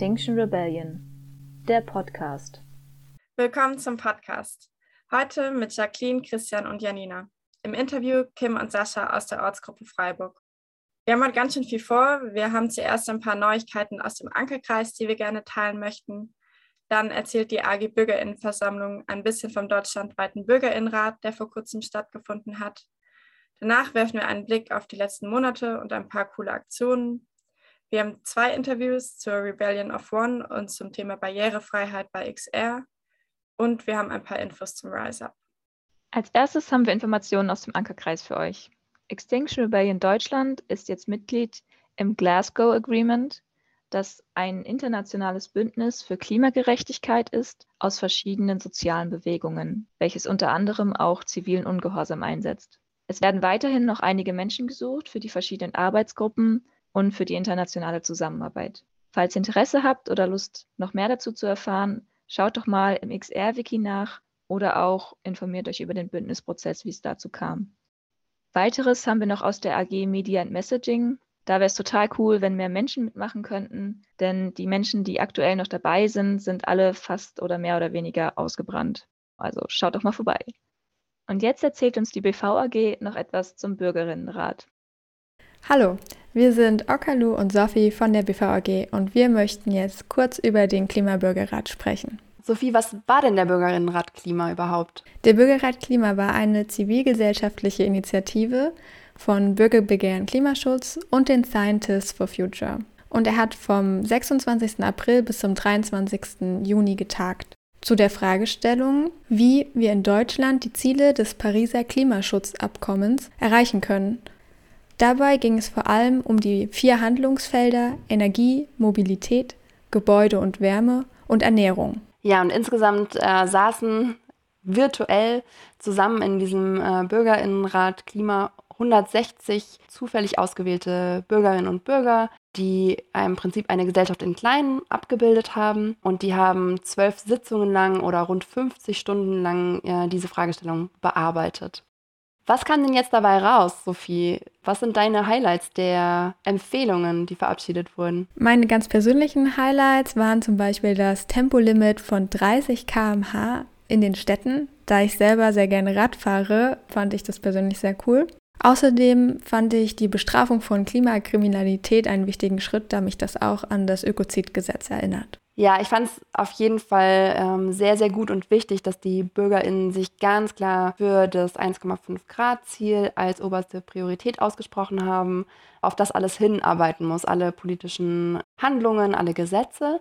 Extinction Rebellion, der Podcast. Willkommen zum Podcast. Heute mit Jacqueline, Christian und Janina. Im Interview Kim und Sascha aus der Ortsgruppe Freiburg. Wir haben heute ganz schön viel vor. Wir haben zuerst ein paar Neuigkeiten aus dem Ankerkreis, die wir gerne teilen möchten. Dann erzählt die AG Bürgerinnenversammlung ein bisschen vom deutschlandweiten Bürgerinnenrat, der vor kurzem stattgefunden hat. Danach werfen wir einen Blick auf die letzten Monate und ein paar coole Aktionen. Wir haben zwei Interviews zur Rebellion of One und zum Thema Barrierefreiheit bei XR. Und wir haben ein paar Infos zum Rise Up. Als erstes haben wir Informationen aus dem Ankerkreis für euch. Extinction Rebellion Deutschland ist jetzt Mitglied im Glasgow Agreement, das ein internationales Bündnis für Klimagerechtigkeit ist aus verschiedenen sozialen Bewegungen, welches unter anderem auch zivilen Ungehorsam einsetzt. Es werden weiterhin noch einige Menschen gesucht für die verschiedenen Arbeitsgruppen und für die internationale Zusammenarbeit. Falls ihr Interesse habt oder Lust, noch mehr dazu zu erfahren, schaut doch mal im XR-Wiki nach oder auch informiert euch über den Bündnisprozess, wie es dazu kam. Weiteres haben wir noch aus der AG Media and Messaging. Da wäre es total cool, wenn mehr Menschen mitmachen könnten, denn die Menschen, die aktuell noch dabei sind, sind alle fast oder mehr oder weniger ausgebrannt. Also schaut doch mal vorbei. Und jetzt erzählt uns die BV AG noch etwas zum Bürgerinnenrat. Hallo, wir sind Okalu und Sophie von der BV AG und wir möchten jetzt kurz über den Klimabürgerrat sprechen. Sophie, was war denn der Bürgerinnenrat Klima überhaupt? Der Bürgerrat Klima war eine zivilgesellschaftliche Initiative von Bürgerbegehren Klimaschutz und den Scientists for Future. Und er hat vom 26. April bis zum 23. Juni getagt zu der Fragestellung, wie wir in Deutschland die Ziele des Pariser Klimaschutzabkommens erreichen können. Dabei ging es vor allem um die vier Handlungsfelder Energie, Mobilität, Gebäude und Wärme und Ernährung. Ja, und insgesamt äh, saßen virtuell zusammen in diesem äh, Bürgerinnenrat Klima 160 zufällig ausgewählte Bürgerinnen und Bürger, die im Prinzip eine Gesellschaft in Kleinen abgebildet haben. Und die haben zwölf Sitzungen lang oder rund 50 Stunden lang äh, diese Fragestellung bearbeitet. Was kam denn jetzt dabei raus, Sophie? Was sind deine Highlights der Empfehlungen, die verabschiedet wurden? Meine ganz persönlichen Highlights waren zum Beispiel das Tempolimit von 30 km/h in den Städten. Da ich selber sehr gerne Rad fahre, fand ich das persönlich sehr cool. Außerdem fand ich die Bestrafung von Klimakriminalität einen wichtigen Schritt, da mich das auch an das Ökozidgesetz erinnert. Ja, ich fand es auf jeden Fall ähm, sehr, sehr gut und wichtig, dass die BürgerInnen sich ganz klar für das 1,5 Grad Ziel als oberste Priorität ausgesprochen haben, auf das alles hinarbeiten muss, alle politischen Handlungen, alle Gesetze.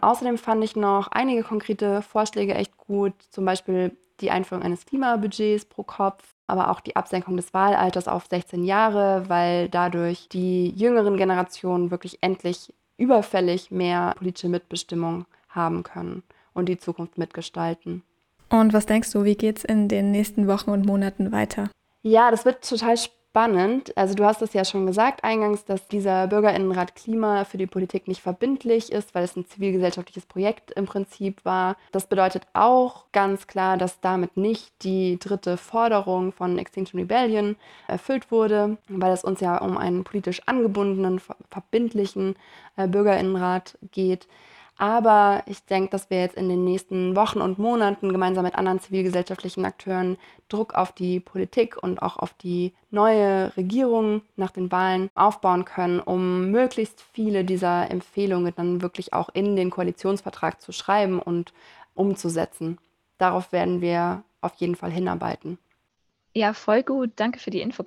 Außerdem fand ich noch einige konkrete Vorschläge echt gut, zum Beispiel die Einführung eines Klimabudgets pro Kopf, aber auch die Absenkung des Wahlalters auf 16 Jahre, weil dadurch die jüngeren Generationen wirklich endlich überfällig mehr politische Mitbestimmung haben können und die Zukunft mitgestalten. Und was denkst du, wie geht es in den nächsten Wochen und Monaten weiter? Ja, das wird total spannend spannend. Also du hast es ja schon gesagt eingangs, dass dieser Bürgerinnenrat Klima für die Politik nicht verbindlich ist, weil es ein zivilgesellschaftliches Projekt im Prinzip war. Das bedeutet auch ganz klar, dass damit nicht die dritte Forderung von Extinction Rebellion erfüllt wurde, weil es uns ja um einen politisch angebundenen, verbindlichen äh, Bürgerinnenrat geht. Aber ich denke, dass wir jetzt in den nächsten Wochen und Monaten gemeinsam mit anderen zivilgesellschaftlichen Akteuren Druck auf die Politik und auch auf die neue Regierung nach den Wahlen aufbauen können, um möglichst viele dieser Empfehlungen dann wirklich auch in den Koalitionsvertrag zu schreiben und umzusetzen. Darauf werden wir auf jeden Fall hinarbeiten. Ja, voll gut. Danke für die Info.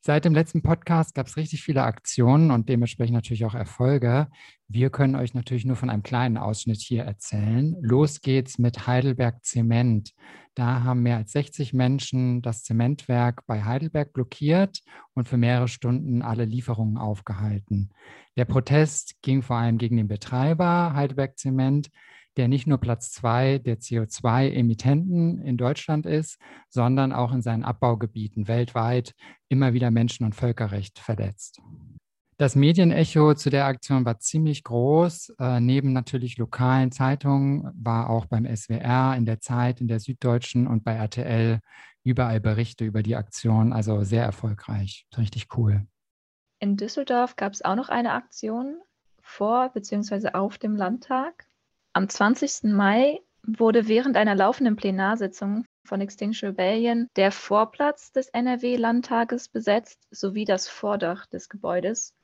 Seit dem letzten Podcast gab es richtig viele Aktionen und dementsprechend natürlich auch Erfolge. Wir können euch natürlich nur von einem kleinen Ausschnitt hier erzählen. Los geht's mit Heidelberg Zement. Da haben mehr als 60 Menschen das Zementwerk bei Heidelberg blockiert und für mehrere Stunden alle Lieferungen aufgehalten. Der Protest ging vor allem gegen den Betreiber Heidelberg Zement, der nicht nur Platz zwei der CO2-Emittenten in Deutschland ist, sondern auch in seinen Abbaugebieten weltweit immer wieder Menschen- und Völkerrecht verletzt. Das Medienecho zu der Aktion war ziemlich groß. Äh, neben natürlich lokalen Zeitungen war auch beim SWR, in der Zeit, in der Süddeutschen und bei RTL überall Berichte über die Aktion. Also sehr erfolgreich. Richtig cool. In Düsseldorf gab es auch noch eine Aktion vor bzw. auf dem Landtag. Am 20. Mai wurde während einer laufenden Plenarsitzung von Extinction Rebellion der Vorplatz des NRW-Landtages besetzt sowie das Vordach des Gebäudes.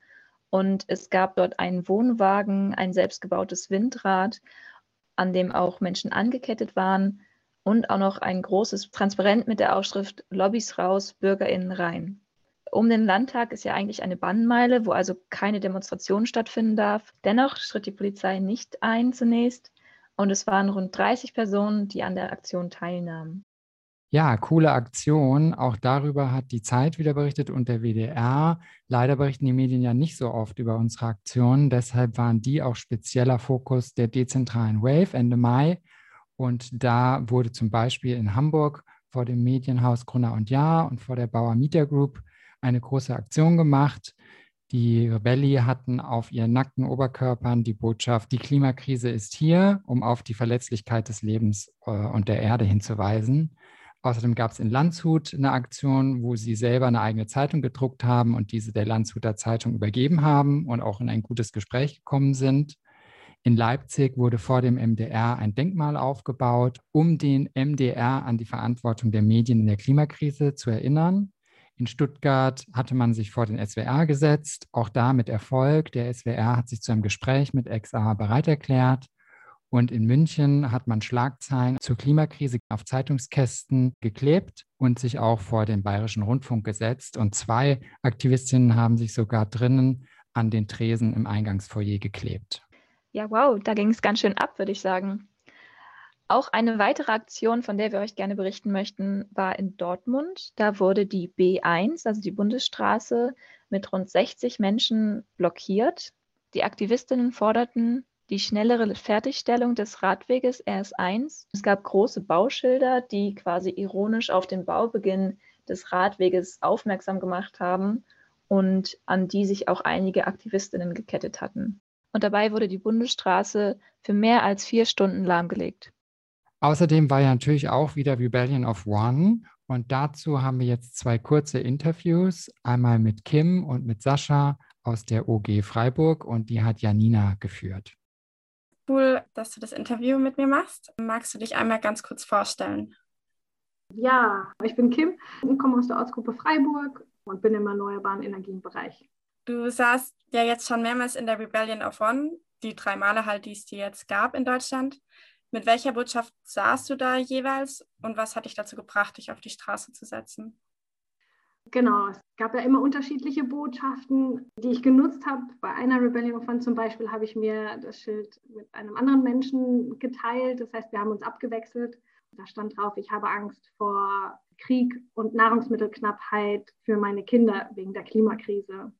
Und es gab dort einen Wohnwagen, ein selbstgebautes Windrad, an dem auch Menschen angekettet waren und auch noch ein großes Transparent mit der Aufschrift Lobbys raus, BürgerInnen rein. Um den Landtag ist ja eigentlich eine Bannmeile, wo also keine Demonstration stattfinden darf. Dennoch schritt die Polizei nicht ein zunächst und es waren rund 30 Personen, die an der Aktion teilnahmen. Ja, coole Aktion. Auch darüber hat die Zeit wieder berichtet und der WDR. Leider berichten die Medien ja nicht so oft über unsere Aktionen. Deshalb waren die auch spezieller Fokus der dezentralen Wave Ende Mai. Und da wurde zum Beispiel in Hamburg vor dem Medienhaus Grunner und Jahr und vor der Bauer Media Group eine große Aktion gemacht. Die Rebelli hatten auf ihren nackten Oberkörpern die Botschaft, die Klimakrise ist hier, um auf die Verletzlichkeit des Lebens äh, und der Erde hinzuweisen. Außerdem gab es in Landshut eine Aktion, wo sie selber eine eigene Zeitung gedruckt haben und diese der Landshuter Zeitung übergeben haben und auch in ein gutes Gespräch gekommen sind. In Leipzig wurde vor dem MDR ein Denkmal aufgebaut, um den MDR an die Verantwortung der Medien in der Klimakrise zu erinnern. In Stuttgart hatte man sich vor den SWR gesetzt, auch da mit Erfolg. Der SWR hat sich zu einem Gespräch mit XA bereit erklärt. Und in München hat man Schlagzeilen zur Klimakrise auf Zeitungskästen geklebt und sich auch vor den Bayerischen Rundfunk gesetzt. Und zwei Aktivistinnen haben sich sogar drinnen an den Tresen im Eingangsfoyer geklebt. Ja, wow, da ging es ganz schön ab, würde ich sagen. Auch eine weitere Aktion, von der wir euch gerne berichten möchten, war in Dortmund. Da wurde die B1, also die Bundesstraße, mit rund 60 Menschen blockiert. Die Aktivistinnen forderten die schnellere Fertigstellung des Radweges RS1. Es gab große Bauschilder, die quasi ironisch auf den Baubeginn des Radweges aufmerksam gemacht haben und an die sich auch einige Aktivistinnen gekettet hatten. Und dabei wurde die Bundesstraße für mehr als vier Stunden lahmgelegt. Außerdem war ja natürlich auch wieder Rebellion of One. Und dazu haben wir jetzt zwei kurze Interviews, einmal mit Kim und mit Sascha aus der OG Freiburg und die hat Janina geführt cool, dass du das Interview mit mir machst. Magst du dich einmal ganz kurz vorstellen? Ja, ich bin Kim und komme aus der Ortsgruppe Freiburg und bin im erneuerbaren Energienbereich. Du saßt ja jetzt schon mehrmals in der Rebellion of One, die drei Male halt, die es dir jetzt gab in Deutschland. Mit welcher Botschaft saßt du da jeweils und was hat dich dazu gebracht, dich auf die Straße zu setzen? Genau, es gab ja immer unterschiedliche Botschaften, die ich genutzt habe. Bei einer Rebellion Fund zum Beispiel habe ich mir das Schild mit einem anderen Menschen geteilt. Das heißt, wir haben uns abgewechselt. Da stand drauf, ich habe Angst vor Krieg und Nahrungsmittelknappheit für meine Kinder wegen der Klimakrise.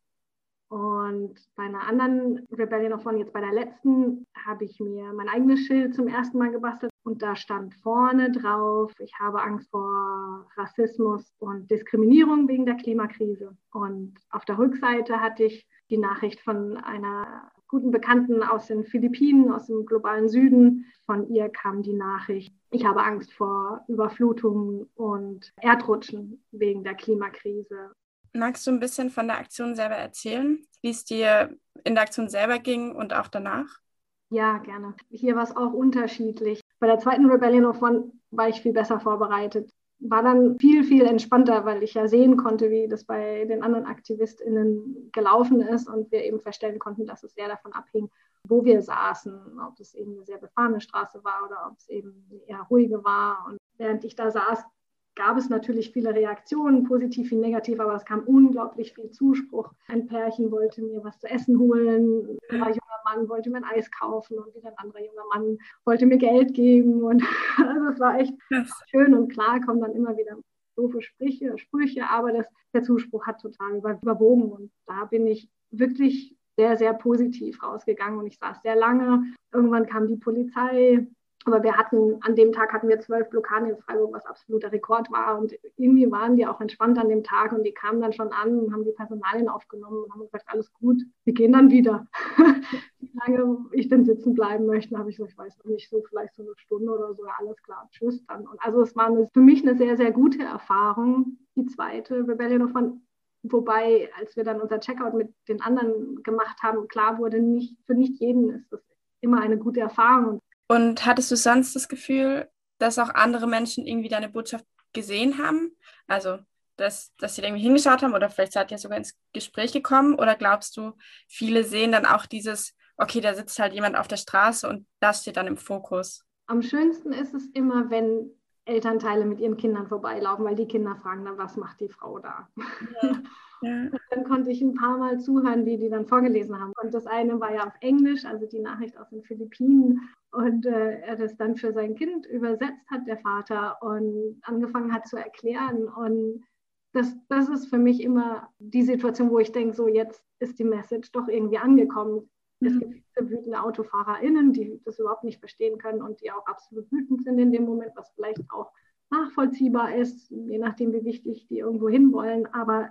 Und bei einer anderen Rebellion of One, jetzt bei der letzten, habe ich mir mein eigenes Schild zum ersten Mal gebastelt. Und da stand vorne drauf, ich habe Angst vor Rassismus und Diskriminierung wegen der Klimakrise. Und auf der Rückseite hatte ich die Nachricht von einer guten Bekannten aus den Philippinen, aus dem globalen Süden. Von ihr kam die Nachricht, ich habe Angst vor Überflutungen und Erdrutschen wegen der Klimakrise. Magst du ein bisschen von der Aktion selber erzählen, wie es dir in der Aktion selber ging und auch danach? Ja, gerne. Hier war es auch unterschiedlich. Bei der zweiten Rebellion of One war ich viel besser vorbereitet. War dann viel, viel entspannter, weil ich ja sehen konnte, wie das bei den anderen AktivistInnen gelaufen ist und wir eben feststellen konnten, dass es sehr davon abhing, wo wir saßen, ob es eben eine sehr befahrene Straße war oder ob es eben eher ruhige war. Und während ich da saß, gab es natürlich viele Reaktionen, positiv wie negativ, aber es kam unglaublich viel Zuspruch. Ein Pärchen wollte mir was zu essen holen, ein junger Mann wollte mir ein Eis kaufen und wieder ein anderer junger Mann wollte mir Geld geben. Und also es war echt schön und klar, kommen dann immer wieder doofe Sprüche, Sprüche aber das, der Zuspruch hat total überwogen und da bin ich wirklich sehr, sehr positiv rausgegangen und ich saß sehr lange. Irgendwann kam die Polizei, aber wir hatten, an dem Tag hatten wir zwölf Blockaden in Freiburg, was absoluter Rekord war. Und irgendwie waren die auch entspannt an dem Tag und die kamen dann schon an und haben die Personalien aufgenommen und haben gesagt, alles gut, wir gehen dann wieder. Wie lange ich denn sitzen bleiben möchte, habe ich gesagt, ich weiß noch nicht, so vielleicht so eine Stunde oder so, alles klar, tschüss dann. Und also es war eine, für mich eine sehr, sehr gute Erfahrung. Die zweite Rebellion of One Wobei, als wir dann unser Checkout mit den anderen gemacht haben, klar wurde, nicht, für nicht jeden ist das immer eine gute Erfahrung. Und hattest du sonst das Gefühl, dass auch andere Menschen irgendwie deine Botschaft gesehen haben? Also, dass, dass sie irgendwie hingeschaut haben oder vielleicht seid ihr sogar ins Gespräch gekommen? Oder glaubst du, viele sehen dann auch dieses, okay, da sitzt halt jemand auf der Straße und das steht dann im Fokus? Am schönsten ist es immer, wenn Elternteile mit ihren Kindern vorbeilaufen, weil die Kinder fragen dann, was macht die Frau da? Ja. Ja. Dann konnte ich ein paar Mal zuhören, wie die dann vorgelesen haben. Und das eine war ja auf Englisch, also die Nachricht aus den Philippinen. Und äh, er das dann für sein Kind übersetzt hat, der Vater, und angefangen hat zu erklären. Und das, das ist für mich immer die Situation, wo ich denke, so jetzt ist die Message doch irgendwie angekommen. Mhm. Es gibt viele wütende AutofahrerInnen, die das überhaupt nicht verstehen können und die auch absolut wütend sind in dem Moment, was vielleicht auch nachvollziehbar ist, je nachdem, wie wichtig die irgendwo hinwollen. Aber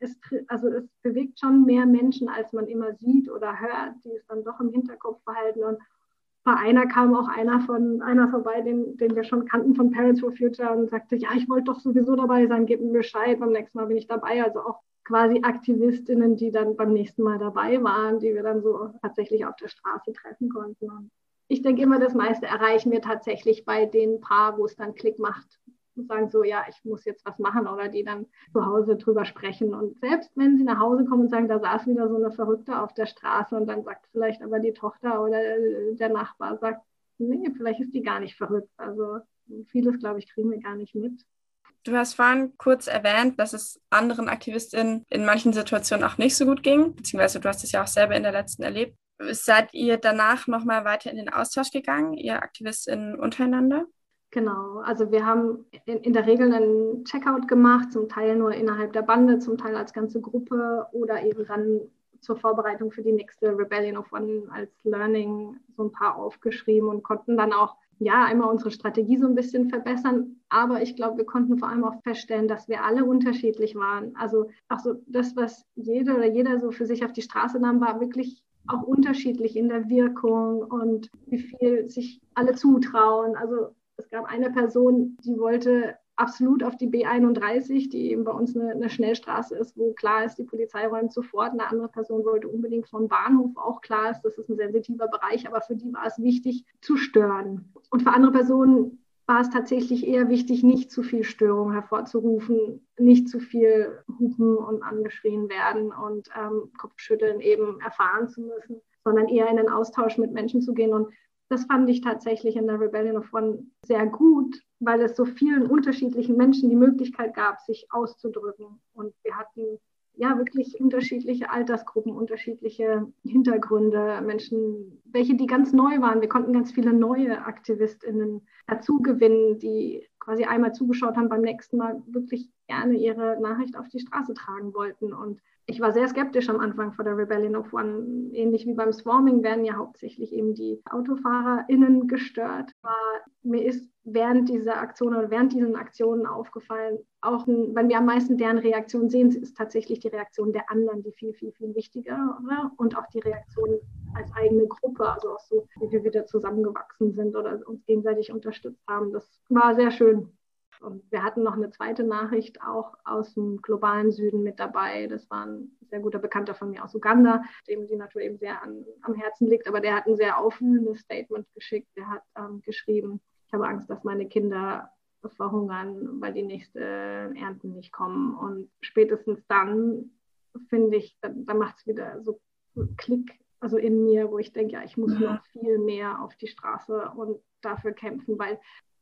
es, also es bewegt schon mehr Menschen, als man immer sieht oder hört, die es dann doch im Hinterkopf behalten. Und bei einer kam auch einer von einer vorbei, den, den wir schon kannten von Parents for Future und sagte, ja, ich wollte doch sowieso dabei sein, gib mir Bescheid, beim nächsten Mal bin ich dabei. Also auch quasi Aktivistinnen, die dann beim nächsten Mal dabei waren, die wir dann so tatsächlich auf der Straße treffen konnten. Und ich denke immer, das meiste erreichen wir tatsächlich bei den Paar, wo es dann Klick macht, sagen so, ja, ich muss jetzt was machen oder die dann zu Hause drüber sprechen. Und selbst wenn sie nach Hause kommen und sagen, da saß wieder so eine Verrückte auf der Straße und dann sagt vielleicht aber die Tochter oder der Nachbar sagt, nee, vielleicht ist die gar nicht verrückt. Also vieles, glaube ich, kriegen wir gar nicht mit. Du hast vorhin kurz erwähnt, dass es anderen AktivistInnen in manchen Situationen auch nicht so gut ging, beziehungsweise du hast es ja auch selber in der letzten erlebt. Seid ihr danach nochmal weiter in den Austausch gegangen, ihr AktivistInnen untereinander? Genau, also wir haben in, in, der Regel einen Checkout gemacht, zum Teil nur innerhalb der Bande, zum Teil als ganze Gruppe oder eben dann zur Vorbereitung für die nächste Rebellion of One als Learning so ein paar aufgeschrieben und konnten dann auch ja einmal unsere Strategie so ein bisschen verbessern. Aber ich glaube, wir konnten vor allem auch feststellen, dass wir alle unterschiedlich waren. Also auch so das, was jeder oder jeder so für sich auf die Straße nahm, war wirklich auch unterschiedlich in der Wirkung und wie viel sich alle zutrauen. Also es gab eine Person, die wollte absolut auf die B31, die eben bei uns eine, eine, Schnellstraße ist, wo klar ist, die Polizei räumt sofort. Eine andere Person wollte unbedingt vom Bahnhof, auch klar ist, das ist ein sensitiver Bereich, aber für die war es wichtig zu stören. Und für andere Personen war es tatsächlich eher wichtig, nicht zu viel Störung hervorzurufen, nicht zu viel hupen und angeschrien werden und ähm, Kopfschütteln eben erfahren zu müssen, sondern eher in den Austausch mit Menschen zu gehen. Und das fand ich tatsächlich in der Rebellion of One sehr gut, weil es so vielen unterschiedlichen Menschen die Möglichkeit gab, sich auszudrücken. Und wir hatten ja wirklich unterschiedliche Altersgruppen, unterschiedliche Hintergründe, Menschen, welche die ganz neu waren. Wir konnten ganz viele neue AktivistInnen dazu gewinnen, die quasi einmal zugeschaut haben, beim nächsten Mal wirklich gerne ihre Nachricht auf die Straße tragen wollten. Und ich war sehr skeptisch am Anfang vor der Rebellion of One. Ähnlich wie beim Swarming werden ja hauptsächlich eben die AutofahrerInnen gestört. Aber mir ist während dieser Aktion oder während diesen Aktionen aufgefallen, auch wenn wir am meisten deren Reaktion sehen, ist tatsächlich die Reaktion der anderen, die viel, viel, viel wichtiger oder? und auch die Reaktion als eigene Gruppe, also auch so, wie wir wieder zusammengewachsen sind oder uns gegenseitig unterstützt haben. Das war sehr schön. Und wir hatten noch eine zweite Nachricht auch aus dem globalen Süden mit dabei. Das war ein sehr guter Bekannter von mir aus Uganda, dem die Natur eben sehr an, am Herzen liegt. Aber der hat ein sehr aufwühlendes Statement geschickt. Der hat ähm, geschrieben, ich habe Angst, dass meine Kinder verhungern, weil die nächsten Ernten nicht kommen. Und spätestens dann, finde ich, da, da macht es wieder so Klick, also in mir, wo ich denke, ja, ich muss noch viel mehr auf die Straße und dafür kämpfen, weil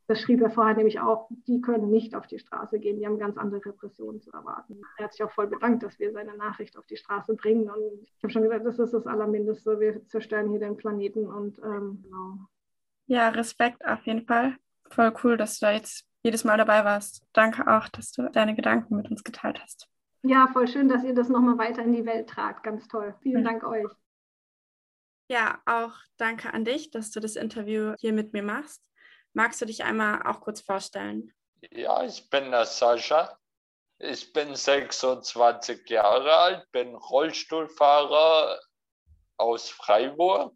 das schrieb er vorher nämlich auch, die können nicht auf die Straße gehen, die haben ganz andere Repressionen zu erwarten. Er hat sich auch voll bedankt, dass wir seine Nachricht auf die Straße bringen. Und ich habe schon gesagt, das ist das Allermindeste. Wir zerstören hier den Planeten und ähm, genau. Ja, Respekt auf jeden Fall. Voll cool, dass du da jetzt jedes Mal dabei warst. Danke auch, dass du deine Gedanken mit uns geteilt hast. Ja, voll schön, dass ihr das nochmal weiter in die Welt tragt. Ganz toll. Vielen Dank euch. Ja, auch danke an dich, dass du das Interview hier mit mir machst. Magst du dich einmal auch kurz vorstellen? Ja, ich bin der Sascha. Ich bin 26 Jahre alt, bin Rollstuhlfahrer aus Freiburg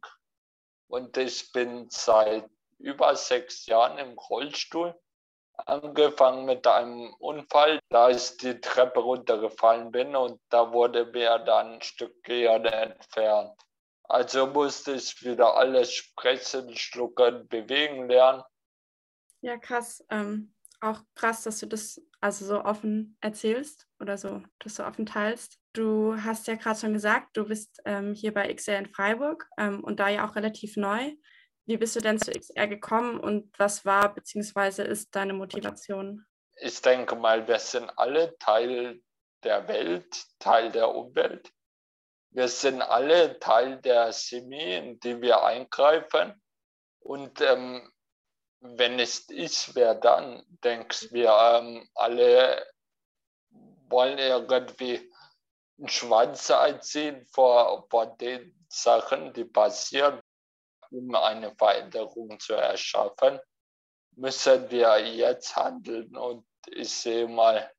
und ich bin seit über sechs Jahren im Rollstuhl. angefangen mit einem Unfall, da ich die Treppe runtergefallen bin und da wurde mir dann ein Stück Gehirn entfernt. Also musste ich wieder alles sprechen, schlucken, bewegen lernen. Ja, krass. Ähm, auch krass, dass du das also so offen erzählst oder so, das so offen teilst. Du hast ja gerade schon gesagt, du bist ähm, hier bei XR in Freiburg ähm, und da ja auch relativ neu. Wie bist du denn zu XR gekommen und was war bzw. ist deine Motivation? Ich denke mal, wir sind alle Teil der Welt, Teil der Umwelt. Wir sind alle Teil der Chemie, in die wir eingreifen. Und ähm, wenn es ich wäre, dann denkst wir ähm, alle wollen irgendwie einen Schwanz einziehen vor, vor den Sachen, die passieren, um eine Veränderung zu erschaffen, müssen wir jetzt handeln. Und ich sehe mal,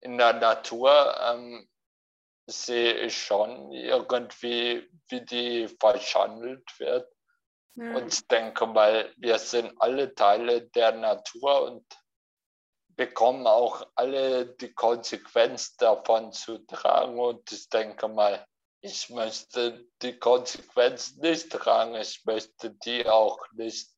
in der Natur ähm, sehe ich schon irgendwie, wie die verschandelt wird. Ja. Und ich denke mal, wir sind alle Teile der Natur und bekommen auch alle die Konsequenz davon zu tragen. Und ich denke mal, ich möchte die Konsequenz nicht tragen. Ich möchte die auch nicht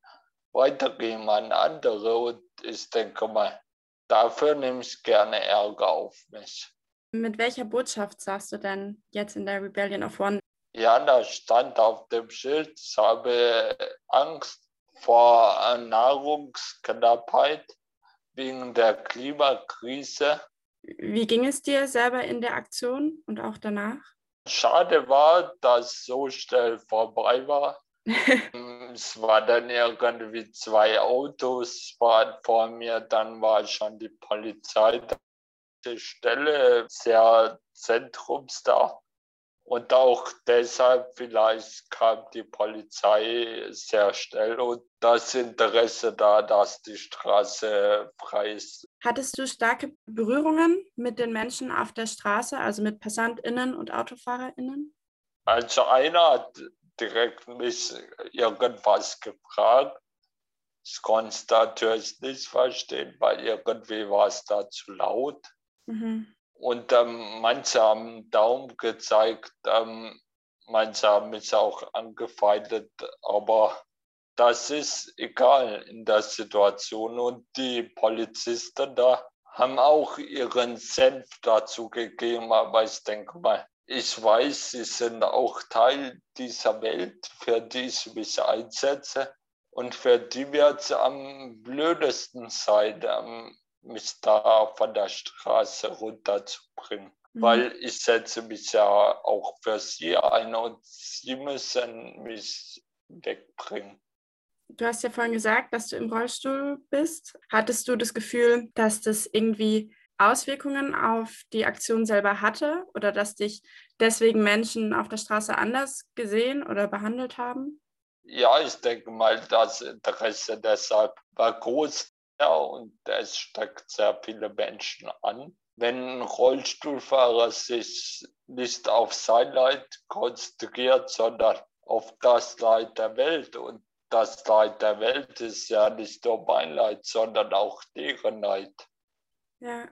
weitergeben an andere. Und ich denke mal, dafür nehme ich gerne Ärger auf mich. Mit welcher Botschaft sagst du denn jetzt in der Rebellion of One? Ja, da stand auf dem Schild, ich habe Angst vor Nahrungsknappheit wegen der Klimakrise. Wie ging es dir selber in der Aktion und auch danach? Schade war, dass so schnell vorbei war. es waren dann irgendwie zwei Autos waren vor mir, dann war schon die Polizei. Die Stelle sehr zentrumsda. Und auch deshalb vielleicht kam die Polizei sehr schnell und das Interesse da, dass die Straße frei ist. Hattest du starke Berührungen mit den Menschen auf der Straße, also mit PassantInnen und AutofahrerInnen? Also einer hat direkt mich irgendwas gefragt. Ich konnte es natürlich nicht verstehen, weil irgendwie war es da zu laut. Mhm. Und ähm, manche haben Daumen gezeigt, ähm, manche haben mich auch angefeindet, aber das ist egal in der Situation. Und die Polizisten da haben auch ihren Senf dazu gegeben, aber ich denke mal, ich weiß, sie sind auch Teil dieser Welt, für die ich mich einsetze und für die wird es am blödesten sein, ähm, mich da von der Straße runterzubringen. Mhm. Weil ich setze mich ja auch für sie ein und sie müssen mich wegbringen. Du hast ja vorhin gesagt, dass du im Rollstuhl bist. Hattest du das Gefühl, dass das irgendwie Auswirkungen auf die Aktion selber hatte oder dass dich deswegen Menschen auf der Straße anders gesehen oder behandelt haben? Ja, ich denke mal, das Interesse deshalb war groß. Ja, und es steckt sehr viele Menschen an. Wenn ein Rollstuhlfahrer sich nicht auf sein Leid konzentriert, sondern auf das Leid der Welt und das Leid der Welt ist ja nicht nur mein Leid, sondern auch deren Leid. Ja.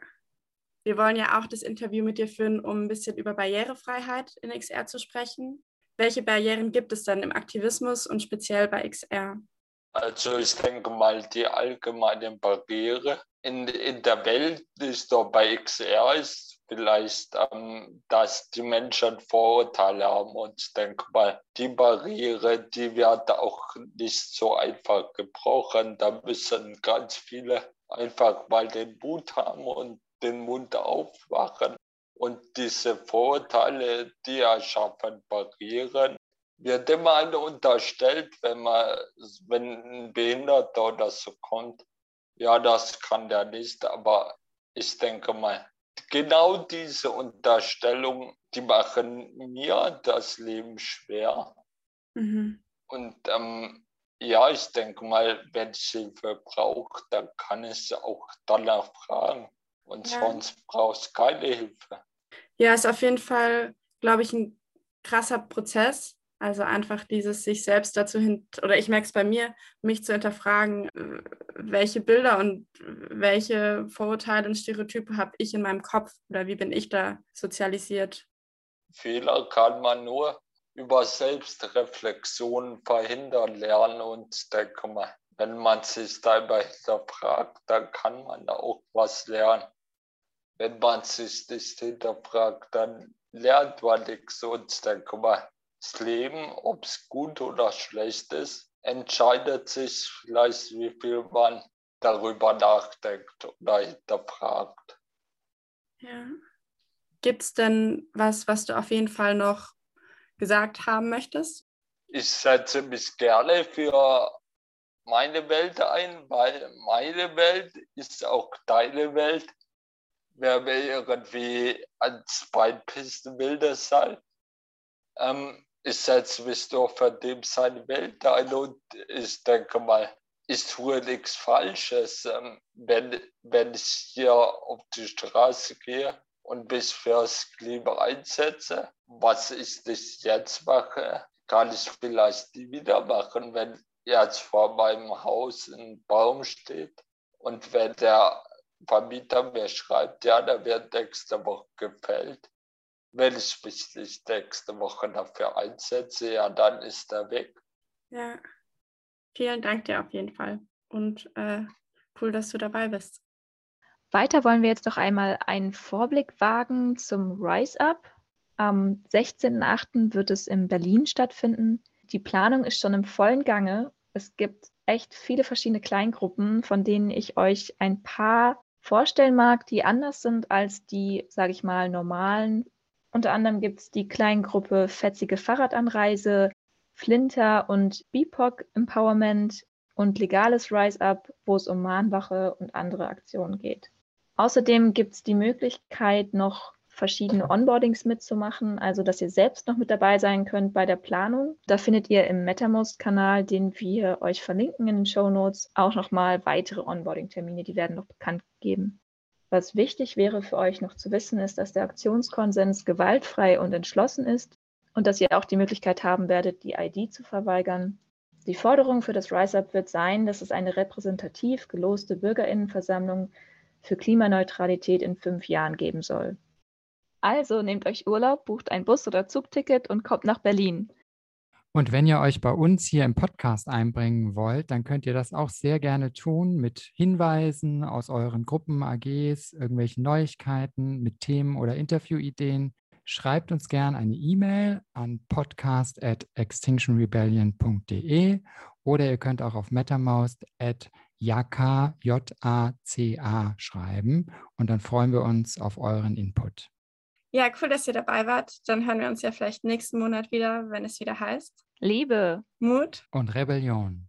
Wir wollen ja auch das Interview mit dir führen, um ein bisschen über Barrierefreiheit in XR zu sprechen. Welche Barrieren gibt es denn im Aktivismus und speziell bei XR? Also ich denke mal, die allgemeine Barriere in, in der Welt ist doch bei XR ist vielleicht, ähm, dass die Menschen Vorurteile haben und ich denke mal, die Barriere, die wird auch nicht so einfach gebrochen. Da müssen ganz viele einfach mal den Mut haben und den Mund aufmachen. Und diese Vorurteile, die erschaffen Barrieren, wird immer eine unterstellt, wenn man, wenn ein Behinderter oder so kommt, ja, das kann der nicht, aber ich denke mal, genau diese Unterstellung, die machen mir das Leben schwer. Mhm. Und ähm, ja, ich denke mal, wenn ich Hilfe brauche, dann kann ich auch danach fragen. Und ja. sonst brauchst du keine Hilfe. Ja, ist auf jeden Fall, glaube ich, ein krasser Prozess, Also einfach dieses sich selbst dazu hin, oder ich merke es bei mir, mich zu hinterfragen, welche Bilder und welche Vorurteile und Stereotype habe ich in meinem Kopf oder wie bin ich da sozialisiert. Fehler kann man nur über Selbstreflexion verhindern lernen und denke mal, wenn man sich dabei hinterfragt, dann kann man auch was lernen. Wenn man sich nicht hinterfragt, dann lernt man nichts und denke mal, das Leben, ob es gut oder schlecht ist, entscheidet sich vielleicht, wie viel man darüber nachdenkt oder hinterfragt. Ja. Gibt es denn was, was du auf jeden Fall noch gesagt haben möchtest? Ich setze mich gerne für meine Welt ein, weil meine Welt ist auch deine Welt. Wer mir irgendwie ans Bein pissen will, das sein. Ähm, mich nur für dem seine Welt ein und ich denke mal, ich tue nichts Falsches. Ähm, wenn, wenn ich hier auf die Straße gehe und mich fürs Klima einsetze, was ich nicht jetzt mache, kann ich vielleicht nie wieder machen, wenn jetzt vor meinem Haus ein Baum steht und wenn der Vermieter mir schreibt, ja, der wird nächste Woche gefällt, wenn ich mich nicht nächste Woche dafür einsetze, ja, dann ist er weg. Ja, vielen Dank dir auf jeden Fall und äh, cool, dass du dabei bist. Weiter wollen wir jetzt noch einmal einen Vorblick wagen zum Rise Up. Am 16.08. wird es in Berlin stattfinden. Die Planung ist schon im vollen Gange. Es gibt echt viele verschiedene Kleingruppen, von denen ich euch ein paar vorstellen mag, die anders sind als die, sage ich mal, normalen unter anderem gibt es die Kleingruppe Fetzige Fahrradanreise, Flinter und BIPOC Empowerment und legales Rise Up, wo es um Mahnwache und andere Aktionen geht. Außerdem gibt es die Möglichkeit, noch verschiedene Onboardings mitzumachen, also dass ihr selbst noch mit dabei sein könnt bei der Planung. Da findet ihr im MetaMost-Kanal, den wir euch verlinken in den Show Notes, auch nochmal weitere Onboarding-Termine, die werden noch bekannt gegeben. Was wichtig wäre für euch noch zu wissen, ist, dass der Aktionskonsens gewaltfrei und entschlossen ist und dass ihr auch die Möglichkeit haben werdet, die ID zu verweigern. Die Forderung für das RiseUp wird sein, dass es eine repräsentativ geloste Bürgerinnenversammlung für Klimaneutralität in fünf Jahren geben soll. Also nehmt euch Urlaub, bucht ein Bus- oder Zugticket und kommt nach Berlin. Und wenn ihr euch bei uns hier im Podcast einbringen wollt, dann könnt ihr das auch sehr gerne tun mit Hinweisen aus euren Gruppen, AGs, irgendwelchen Neuigkeiten, mit Themen oder Interviewideen. Schreibt uns gerne eine E-Mail an podcast at extinctionrebellion.de oder ihr könnt auch auf MetaMoust at Jaka, J-A-C-A schreiben und dann freuen wir uns auf euren Input. Ja, cool, dass ihr dabei wart. Dann hören wir uns ja vielleicht nächsten Monat wieder, wenn es wieder heißt. Liebe, Mut und Rebellion.